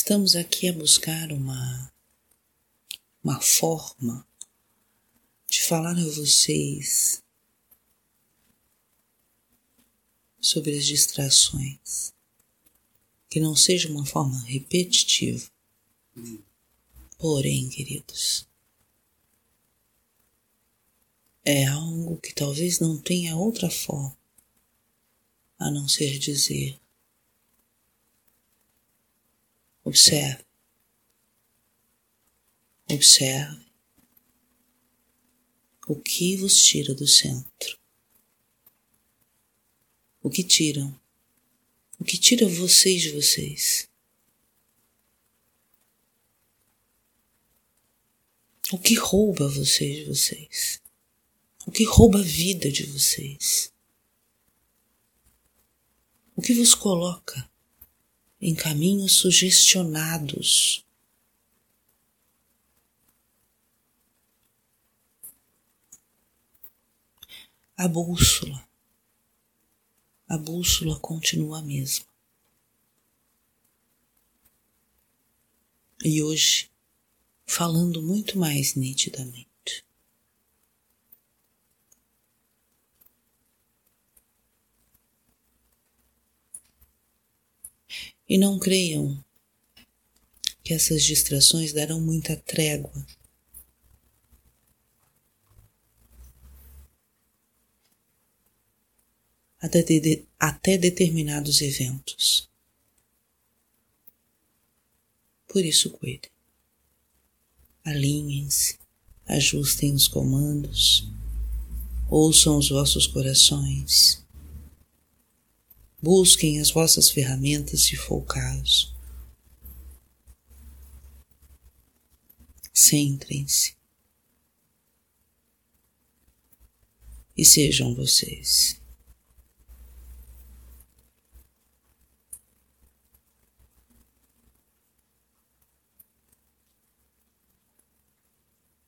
estamos aqui a buscar uma, uma forma de falar a vocês sobre as distrações, que não seja uma forma repetitiva. Porém, queridos, é algo que talvez não tenha outra forma a não ser dizer: observe, observe o que vos tira do centro. O que tiram? O que tira vocês de vocês? O que rouba vocês de vocês? O que rouba a vida de vocês? O que vos coloca em caminhos sugestionados a bússola. A bússola continua a mesma. E hoje, falando muito mais nitidamente. E não creiam que essas distrações darão muita trégua até, de, até determinados eventos. Por isso, cuidem. Alinhem-se, ajustem os comandos, ouçam os vossos corações, busquem as vossas ferramentas se for o caso. Centrem-se e sejam vocês.